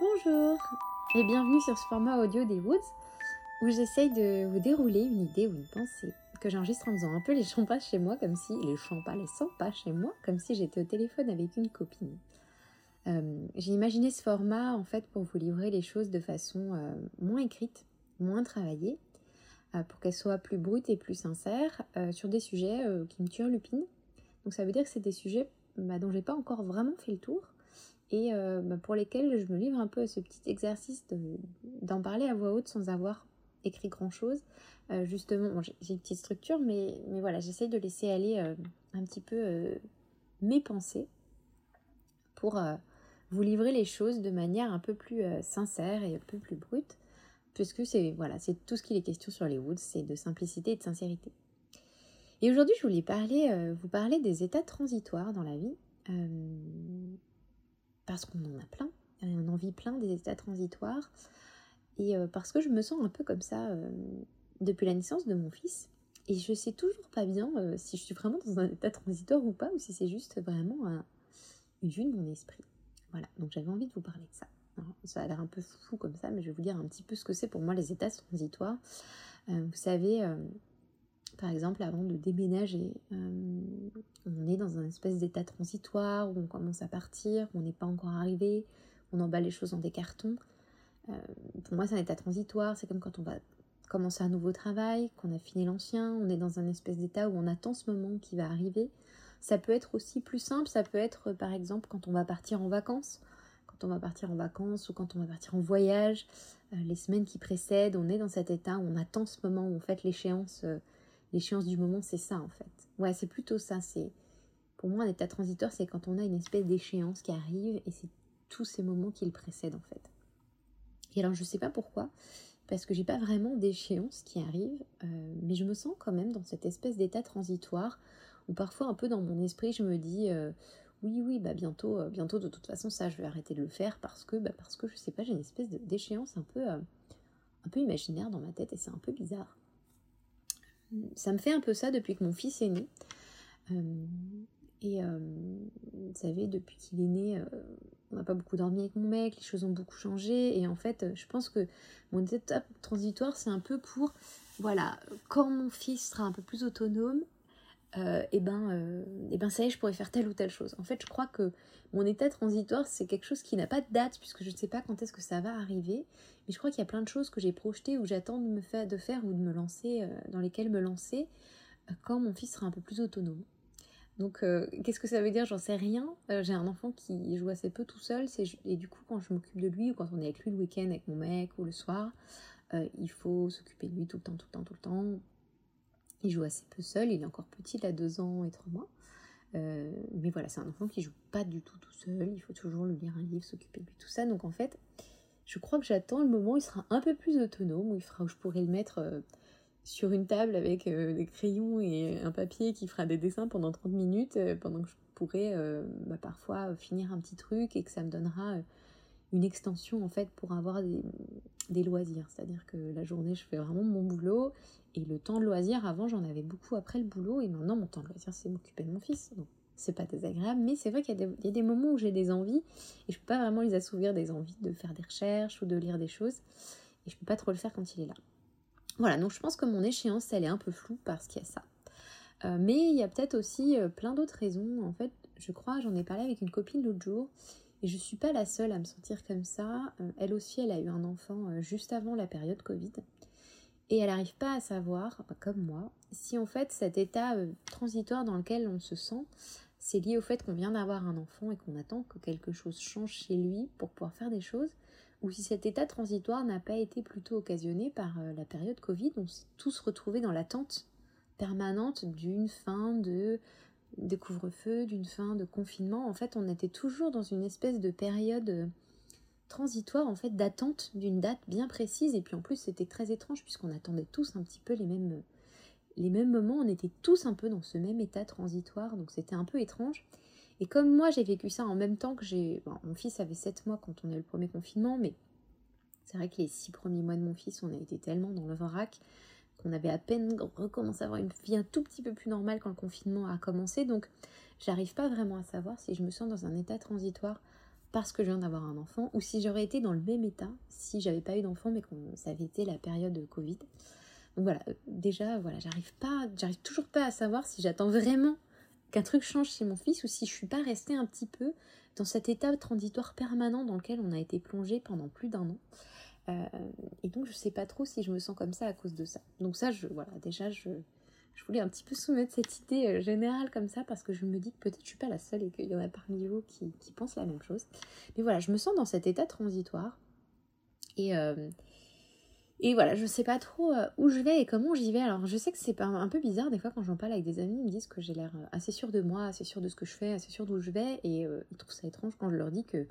Bonjour et bienvenue sur ce format audio des Woods où j'essaye de vous dérouler une idée ou une pensée que j'enregistre en faisant un peu les champas chez moi comme si les champas, les pas chez moi comme si j'étais au téléphone avec une copine. Euh, j'ai imaginé ce format en fait pour vous livrer les choses de façon euh, moins écrite, moins travaillée, euh, pour qu'elles soient plus brutes et plus sincères sur des sujets qui me turlupinent. Donc ça veut dire que c'est des sujets bah, dont j'ai pas encore vraiment fait le tour et euh, bah, pour lesquels je me livre un peu à ce petit exercice d'en parler à voix haute sans avoir écrit grand chose. Euh, justement, j'ai une petite structure, mais, voilà, j'essaye de laisser aller euh, un petit peu mes pensées pour vous livrer les choses de manière un peu plus sincère et un peu plus brute, puisque c'est voilà, c'est tout ce qu'il est question sur les Woods, c'est de simplicité et de sincérité. Et aujourd'hui, je voulais vous parler des états transitoires dans la vie parce qu'on en a plein, on en vit plein des états transitoires, et euh, parce que je me sens un peu comme ça euh, depuis la naissance de mon fils, et je sais toujours pas bien euh, si je suis vraiment dans un état transitoire ou pas, ou si c'est juste vraiment une vue de mon esprit. Voilà, donc j'avais envie de vous parler de ça. ça a l'air un peu fou comme ça, mais je vais vous dire un petit peu ce que c'est pour moi les états transitoires. vous savez, par exemple, avant de déménager, euh, on est dans un espèce d'état transitoire où on commence à partir, on n'est pas encore arrivé, on emballe les choses dans des cartons. Euh, pour moi, c'est un état transitoire. C'est comme quand on va commencer un nouveau travail, qu'on a fini l'ancien, on est dans un espèce d'état où on attend ce moment qui va arriver. Ça peut être aussi plus simple, ça peut être par exemple quand on va partir en vacances, quand on va partir en vacances ou quand on va partir en voyage, euh, les semaines qui précèdent, on est dans cet état où on attend ce moment où on fait l'échéance l'échéance du moment, c'est ça en fait. Ouais, c'est plutôt ça. C'est Pour moi, un état transitoire, c'est quand on a une espèce d'échéance qui arrive et c'est tous ces moments qui le précèdent en fait. Et alors, je sais pas pourquoi, parce que j'ai pas vraiment d'échéance qui arrive, euh, mais je me sens quand même dans cette espèce d'état transitoire où parfois, un peu dans mon esprit, je me dis. Euh, oui, oui, bah bientôt, euh, bientôt de toute façon, ça, je vais arrêter de le faire parce que, bah, parce que je sais pas, j'ai une espèce d'échéance un peu, un peu imaginaire dans ma tête et c'est un peu bizarre ça me fait un peu ça depuis que mon fils est né. Euh, et euh, vous savez, depuis qu'il est né, euh, on n'a pas beaucoup dormi avec mon mec, les choses ont beaucoup changé. Et en fait, je pense que mon étape transitoire, c'est un peu pour, voilà, quand mon fils sera un peu plus autonome, euh, et ben, euh, et ben ça y est, je pourrais faire telle ou telle chose. En fait, je crois que mon état transitoire, c'est quelque chose qui n'a pas de date, puisque je ne sais pas quand est-ce que ça va arriver. Mais je crois qu'il y a plein de choses que j'ai projetées ou j'attends de me faire, de faire ou de me lancer, euh, dans lesquelles me lancer quand mon fils sera un peu plus autonome. Donc, qu'est-ce que ça veut dire? J'en sais rien. j'ai un enfant qui joue assez peu tout seul, et du coup, quand je m'occupe de lui ou quand on est avec lui le week-end avec mon mec ou le soir, il faut s'occuper de lui tout le temps, tout le temps, tout le temps il joue assez peu seul, il est encore petit, il a deux ans et trois mois. Euh, mais voilà, c'est un enfant qui joue pas du tout tout seul, il faut toujours lui lire un livre, s'occuper de lui, tout ça. Donc en fait, je crois que j'attends le moment où il sera un peu plus autonome, où, il fera, où je pourrai le mettre euh, sur une table avec euh, des crayons et un papier qui fera des dessins pendant 30 minutes, pendant que je pourrai bah, parfois finir un petit truc et que ça me donnera une extension en fait pour avoir des, loisirs. C'est-à-dire que la journée, je fais vraiment mon boulot et le temps de loisir, avant, j'en avais beaucoup après le boulot et maintenant, mon temps de loisir, c'est m'occuper de mon fils. Donc, c'est pas désagréable, mais c'est vrai qu'il y, a des moments où j'ai des envies et je peux pas vraiment les assouvir des envies de faire des recherches ou de lire des choses et je peux pas trop le faire quand il est là. Voilà, donc je pense que mon échéance, elle est un peu floue parce qu'il y a ça. Euh, mais il y a peut-être aussi euh, plein d'autres raisons. En fait, je crois, j'en ai parlé avec une copine l'autre jour et je suis pas la seule à me sentir comme ça. Euh, elle aussi, elle a eu un enfant euh, juste avant la période Covid. Et elle n'arrive pas à savoir, bah, comme moi, si en fait cet état euh, transitoire dans lequel on se sent, c'est lié au fait qu'on vient d'avoir un enfant et qu'on attend que quelque chose change chez lui pour pouvoir faire des choses, ou si cet état transitoire n'a pas été plutôt occasionné par la période Covid, on s'est tous retrouvés dans l'attente permanente d'une fin de des couvre-feux, d'une fin de confinement, en fait, on était toujours dans une espèce de période euh, transitoire, en fait, d'attente d'une date bien précise. Et puis en plus, c'était très étrange puisqu'on attendait tous un petit peu les mêmes, les mêmes moments. On était tous un peu dans ce même état transitoire, donc c'était un peu étrange. Et comme moi, j'ai vécu ça en même temps que j'ai... mon fils avait 7 mois quand on a eu le premier confinement, mais c'est vrai que les 6 premiers mois de mon fils, on a été tellement dans le vrac on avait à peine recommencé à avoir une vie un tout petit peu plus normale quand le confinement a commencé. Donc, j'arrive pas vraiment à savoir si je me sens dans un état transitoire parce que je viens d'avoir un enfant, ou si j'aurais été dans le même état si j'avais pas eu d'enfant, mais que ça avait été la période de Covid. Donc voilà, euh, déjà, voilà, j'arrive pas, j'arrive toujours pas à savoir si j'attends vraiment qu'un truc change chez mon fils ou si je suis pas restée un petit peu dans cet état transitoire permanent dans lequel on a été plongé pendant plus d'un an. Euh, et donc je sais pas trop si je me sens comme ça à cause de ça. Donc ça, je, voilà, déjà, je, je voulais un petit peu soumettre cette idée euh, générale comme ça parce que je me dis que peut-être je suis pas la seule et qu'il y en a parmi vous qui, qui pensent la même chose. Mais voilà, je me sens dans cet état transitoire. Et, euh, et voilà, je sais pas trop où je vais et comment j'y vais. Alors je sais que c'est un peu bizarre des fois quand j'en parle avec des amis, ils me disent que j'ai l'air assez sûre de moi, assez sûre de ce que je fais, assez sûre d'où je vais. Et ils trouvent ça étrange quand je leur dis que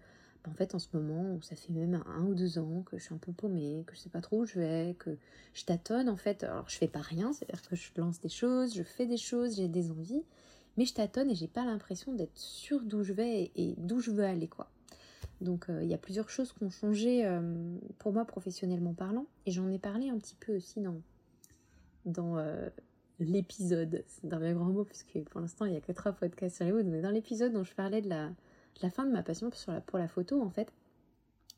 en fait, en ce moment, ça fait même un ou deux ans que je suis un peu paumée, que je sais pas trop où je vais, que je tâtonne en fait. Alors, je fais pas rien, c'est-à-dire que je lance des choses, je fais des choses, j'ai des envies, mais je tâtonne et j'ai pas l'impression d'être sûre d'où je vais et, d'où je veux aller, quoi. Donc, euh, il y a plusieurs choses qui ont changé euh, pour moi professionnellement parlant, et j'en ai parlé un petit peu aussi dans, dans euh, l'épisode. C'est un bien grand mot, puisque pour l'instant, il y a que trois podcasts sur les mais dans l'épisode dont je parlais de la la fin de ma passion pour la, photo, en fait,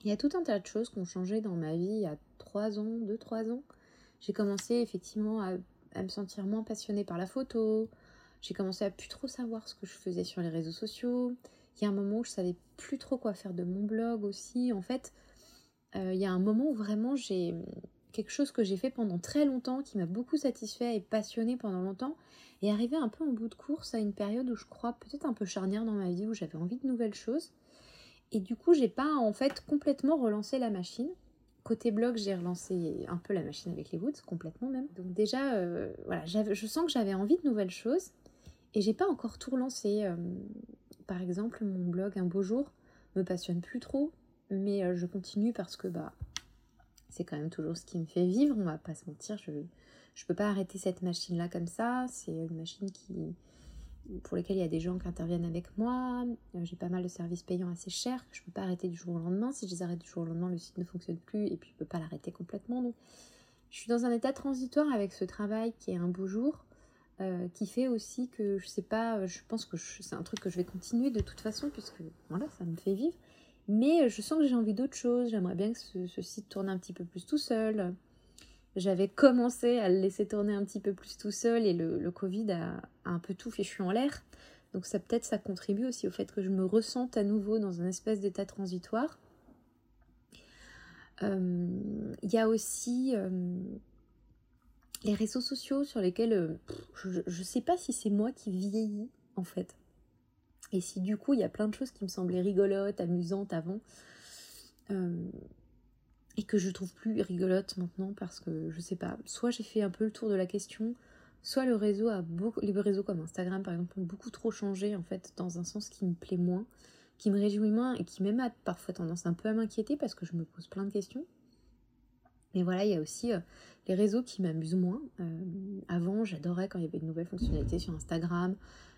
il y a tout un tas de choses qui ont changé dans ma vie il y a 3 ans, 2-3 ans. J'ai commencé effectivement à, me sentir moins passionnée par la photo. J'ai commencé à plus trop savoir ce que je faisais sur les réseaux sociaux. Il y a un moment où je savais plus trop quoi faire de mon blog aussi. En fait, euh, il y a un moment où vraiment j'ai quelque chose que j'ai fait pendant très longtemps, qui m'a beaucoup satisfait et passionné pendant longtemps, et arrivé un peu en bout de course à une période où je crois peut-être un peu charnière dans ma vie, où j'avais envie de nouvelles choses. Et du coup, j'ai pas en fait complètement relancé la machine. Côté blog, j'ai relancé un peu la machine avec les Woods, complètement même. Donc déjà, euh, voilà, je sens que j'avais envie de nouvelles choses, et j'ai pas encore tout relancé. Euh, par exemple, mon blog Un beau jour me passionne plus trop, mais euh, je continue parce que bah c'est quand même toujours ce qui me fait vivre, on va pas se mentir, je je peux pas arrêter cette machine là comme ça, c'est une machine qui pour lesquelles il y a des gens qui interviennent avec moi, euh, j'ai pas mal de services payants assez chers je peux pas arrêter du jour au lendemain, si je les arrête du jour au lendemain, le site ne fonctionne plus et puis je peux pas l'arrêter complètement. Donc je suis dans un état transitoire avec ce travail qui est un beau jour. Euh, qui fait aussi que je sais pas, je pense que c'est un truc que je vais continuer de toute façon puisque voilà, ça me fait vivre. Mais je sens que j'ai envie d'autre chose. J'aimerais bien que ce, site tourne un petit peu plus tout seul. J'avais commencé à le laisser tourner un petit peu plus tout seul et le, Covid a, un peu tout fait en l'air. Donc ça peut-être ça contribue aussi au fait que je me ressente à nouveau dans un espèce d'état transitoire. Euh, il y a aussi euh, les réseaux sociaux sur lesquels euh, je ne sais pas si c'est moi qui vieillis en fait. Et si du coup il y a plein de choses qui me semblaient rigolotes, amusantes avant, euh, et que je trouve plus rigolotes maintenant parce que je sais pas, soit j'ai fait un peu le tour de la question, soit le réseau a beaucoup, les réseaux comme Instagram par exemple ont beaucoup trop changé en fait dans un sens qui me plaît moins, qui me réjouit moins et qui même a parfois tendance un peu à m'inquiéter parce que je me pose plein de questions. Mais voilà, il y a aussi euh, les réseaux qui m'amusent moins. Euh, avant, j'adorais quand il y avait de nouvelles fonctionnalités sur Instagram.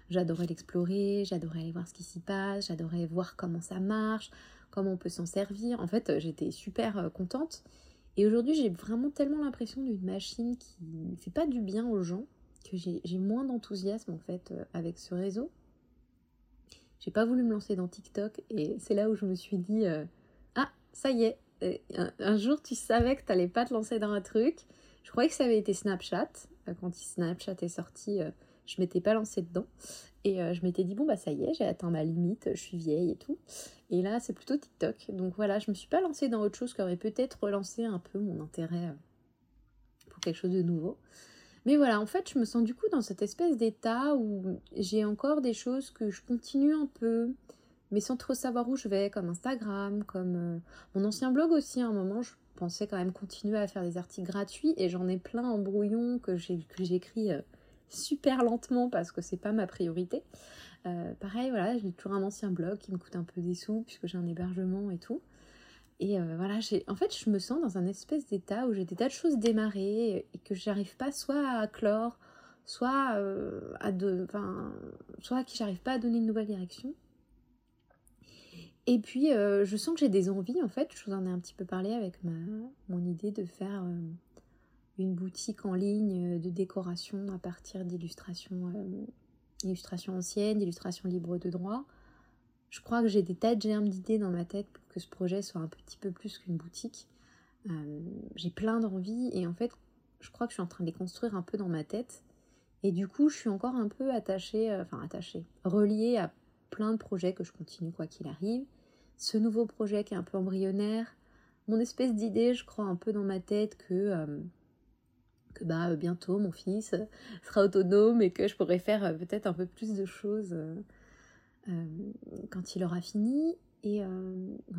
J'adorais l'explorer, j'adorais aller voir ce qui s'y passe, j'adorais voir comment ça marche, comment on peut s'en servir. En fait, j'étais super euh, contente. Et aujourd'hui, j'ai vraiment tellement l'impression d'une machine qui ne fait pas du bien aux gens que j'ai moins d'enthousiasme en fait euh, avec ce réseau. J'ai pas voulu me lancer dans TikTok et c'est là où je me suis dit euh, ah ça y est un, un, jour tu savais que t'allais pas te lancer dans un truc. Je croyais que ça avait été Snapchat quand Snapchat est sorti je m'étais pas lancée dedans. Et euh, je m'étais dit, bon, bah ça y est, j'ai atteint ma limite, je suis vieille et tout. Et là, c'est plutôt TikTok. Donc voilà, je me suis pas lancée dans autre chose qui aurait peut-être relancé un peu mon intérêt euh, pour quelque chose de nouveau. Mais voilà, en fait, je me sens du coup dans cette espèce d'état où j'ai encore des choses que je continue un peu, mais sans trop savoir où je vais, comme Instagram, comme euh, mon ancien blog aussi. À un moment, je pensais quand même continuer à faire des articles gratuits et j'en ai plein en brouillon que j'écris super lentement parce que c'est pas ma priorité. Euh, pareil, voilà, j'ai toujours un ancien blog qui me coûte un peu des sous puisque j'ai un hébergement et tout. Et euh, voilà, en fait, je me sens dans un espèce d'état où j'ai des tas de choses démarrées et que j'arrive pas soit à clore, soit euh, à de, soit à qui j'arrive pas à donner une nouvelle direction. Et puis, je sens que j'ai des envies, en fait, je vous en ai un petit peu parlé avec ma, mon idée de faire une boutique en ligne de décoration à partir d'illustrations euh, illustrations anciennes, d'illustrations libres de droit. je crois que j'ai des tas de germes d'idées dans ma tête pour que ce projet soit un petit peu plus qu'une boutique. j'ai plein d'envies et en fait, je crois que je suis en train de les construire un peu dans ma tête. Et du coup, je suis encore un peu attachée, enfin attachée, reliée à plein de projets que je continue quoi qu'il arrive. Ce nouveau projet qui est un peu embryonnaire, mon espèce d'idée, je crois un peu dans ma tête que, euh, que bah, euh, bientôt mon fils sera autonome et que je pourrais faire euh, peut-être un peu plus de choses quand il aura fini. Et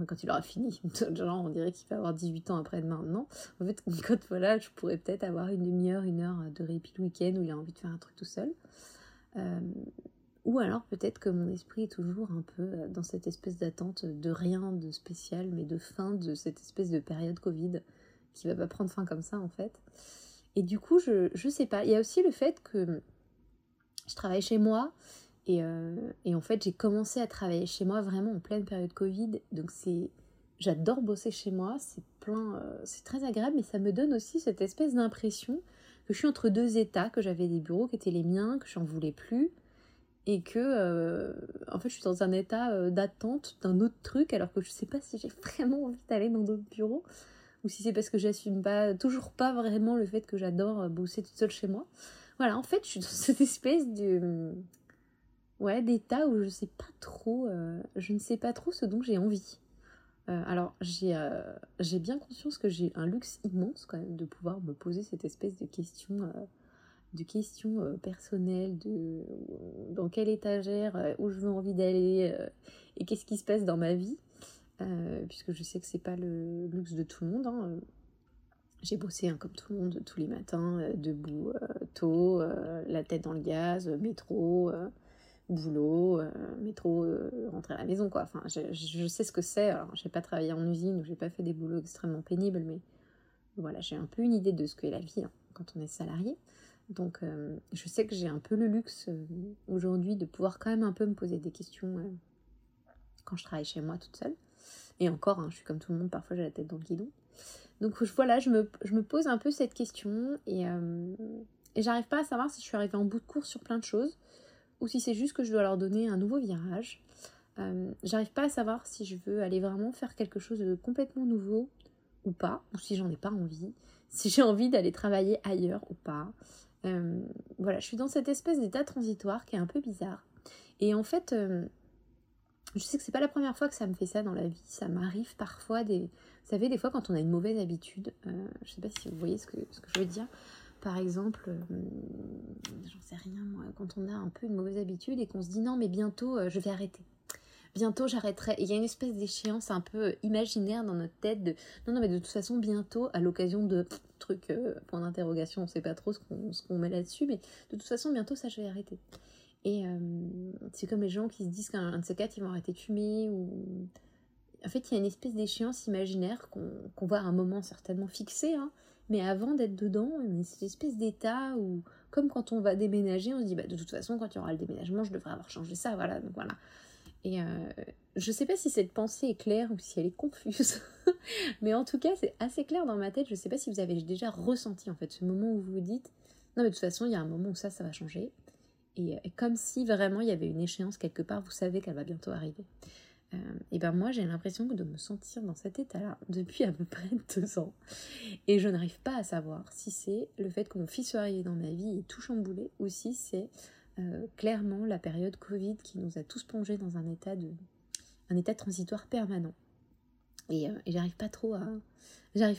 quand il aura fini, genre on dirait qu'il va avoir 18 ans après-demain, non? En fait, quand voilà, je pourrais peut-être avoir une demi-heure, une heure de répit le week-end où il a envie de faire un truc tout seul. Ou alors peut-être que mon esprit est toujours un peu euh, dans cette espèce d'attente de rien de spécial, mais de fin de cette espèce de période Covid qui va pas prendre fin comme ça en fait. Et du coup, je, je sais pas. Il y a aussi le fait que je travaille chez moi et, euh, et en fait j'ai commencé à travailler chez moi vraiment en pleine période Covid. Donc c'est. J'adore bosser chez moi, c'est plein, euh, c'est très agréable, mais ça me donne aussi cette espèce d'impression que je suis entre deux états, que j'avais des bureaux qui étaient les miens, que j'en voulais plus, et que euh, en fait je suis dans un état d'attente d'un autre truc alors que je sais pas si j'ai vraiment envie d'aller dans d'autres bureaux ou si c'est parce que j'assume pas toujours pas vraiment le fait que j'adore euh, bosser toute seule chez moi. Voilà, en fait, je suis dans cette espèce de ouais, d'état où je sais pas trop je ne sais pas trop ce dont j'ai envie. alors, j'ai j'ai bien conscience que j'ai un luxe immense quand même de pouvoir me poser cette espèce de question de questions euh, personnelles, de euh, dans quelle étagère, euh, où je veux envie d'aller et qu'est-ce qui se passe dans ma vie, puisque je sais que c'est pas le luxe de tout le monde. Hein, j'ai bossé hein, comme tout le monde tous les matins, debout, tôt, la tête dans le gaz, métro, boulot, métro, rentrer à la maison quoi. Enfin, je, sais ce que c'est. Alors, j'ai pas travaillé en usine j'ai pas fait des boulots extrêmement pénibles, mais voilà, j'ai un peu une idée de ce qu'est la vie hein, quand on est salarié. Donc euh, je sais que j'ai un peu le luxe euh, aujourd'hui de pouvoir quand même un peu me poser des questions euh, quand je travaille chez moi toute seule. Et encore, hein, je suis comme tout le monde, parfois j'ai la tête dans le guidon. Donc voilà, je me, pose un peu cette question et, et j'arrive pas à savoir si je suis arrivée en bout de course sur plein de choses ou si c'est juste que je dois leur donner un nouveau virage. j'arrive pas à savoir si je veux aller vraiment faire quelque chose de complètement nouveau ou pas, ou si j'en ai pas envie, si j'ai envie d'aller travailler ailleurs ou pas. Euh, voilà, je suis dans cette espèce d'état transitoire qui est un peu bizarre. Et en fait, euh, je sais que c'est pas la première fois que ça me fait ça dans la vie. Ça m'arrive parfois des. Vous savez, des fois quand on a une mauvaise habitude, euh, je sais pas si vous voyez ce que, ce que je veux dire. Par exemple, j'en sais rien moi, quand on a un peu une mauvaise habitude et qu'on se dit non mais bientôt je vais arrêter bientôt j'arrêterai. Il y a une espèce d'échéance un peu imaginaire dans notre tête de non, non, mais de toute façon, bientôt, à l'occasion de trucs, euh, point d'interrogation, on sait pas trop ce qu'on met là-dessus, mais de toute façon, bientôt, ça, je vais arrêter. Et euh, c'est comme les gens qui se disent qu'un de ces quatre, ils vont arrêter de fumer ou. En fait, il y a une espèce d'échéance imaginaire qu'on voit à un moment certainement fixé, hein, mais avant d'être dedans, cette espèce d'état où, comme quand on va déménager, on se dit bah, de toute façon, quand il y aura le déménagement, je devrais avoir changé ça, voilà, donc voilà. Et euh, je sais pas si cette pensée est claire ou si elle est confuse, mais en tout cas, c'est assez clair dans ma tête. Je sais pas si vous avez déjà ressenti en fait ce moment où vous vous dites non, mais de toute façon, il y a un moment où ça, ça va changer. Et, comme si vraiment il y avait une échéance quelque part, vous savez qu'elle va bientôt arriver. Euh, et ben moi, j'ai l'impression de me sentir dans cet état-là depuis à peu près deux ans. Et je n'arrive pas à savoir si c'est le fait que mon fils soit arrivé dans ma vie et tout chamboulé, ou si c'est euh, clairement la période Covid qui nous a tous plongés dans un état de, un état transitoire permanent. Et, euh, j'arrive pas trop à,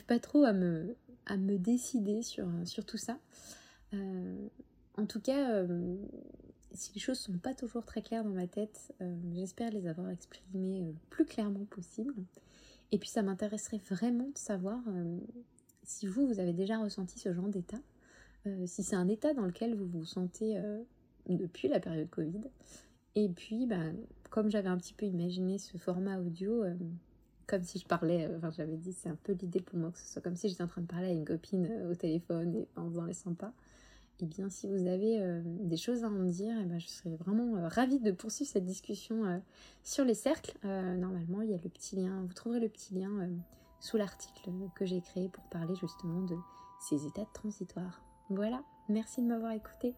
pas trop à me, à me décider sur, sur tout ça. Euh, en tout cas, si les choses sont pas toujours très claires dans ma tête, j'espère les avoir exprimées le plus clairement possible. Et puis ça m'intéresserait vraiment de savoir si vous, vous avez déjà ressenti ce genre d'état, si c'est un état dans lequel vous vous sentez depuis la période Covid. Et puis, bah, comme j'avais un petit peu imaginé ce format audio, euh, comme si je parlais, euh, enfin j'avais dit c'est un peu l'idée pour moi que ce soit comme si j'étais en train de parler à une copine euh, au téléphone et en faisant les sympas. Et eh bien si vous avez des choses à en dire, eh ben, je serais vraiment ravie de poursuivre cette discussion sur les cercles. normalement il y a le petit lien, vous trouverez le petit lien sous l'article que j'ai créé pour parler justement de ces états transitoires. Voilà, merci de m'avoir écouté.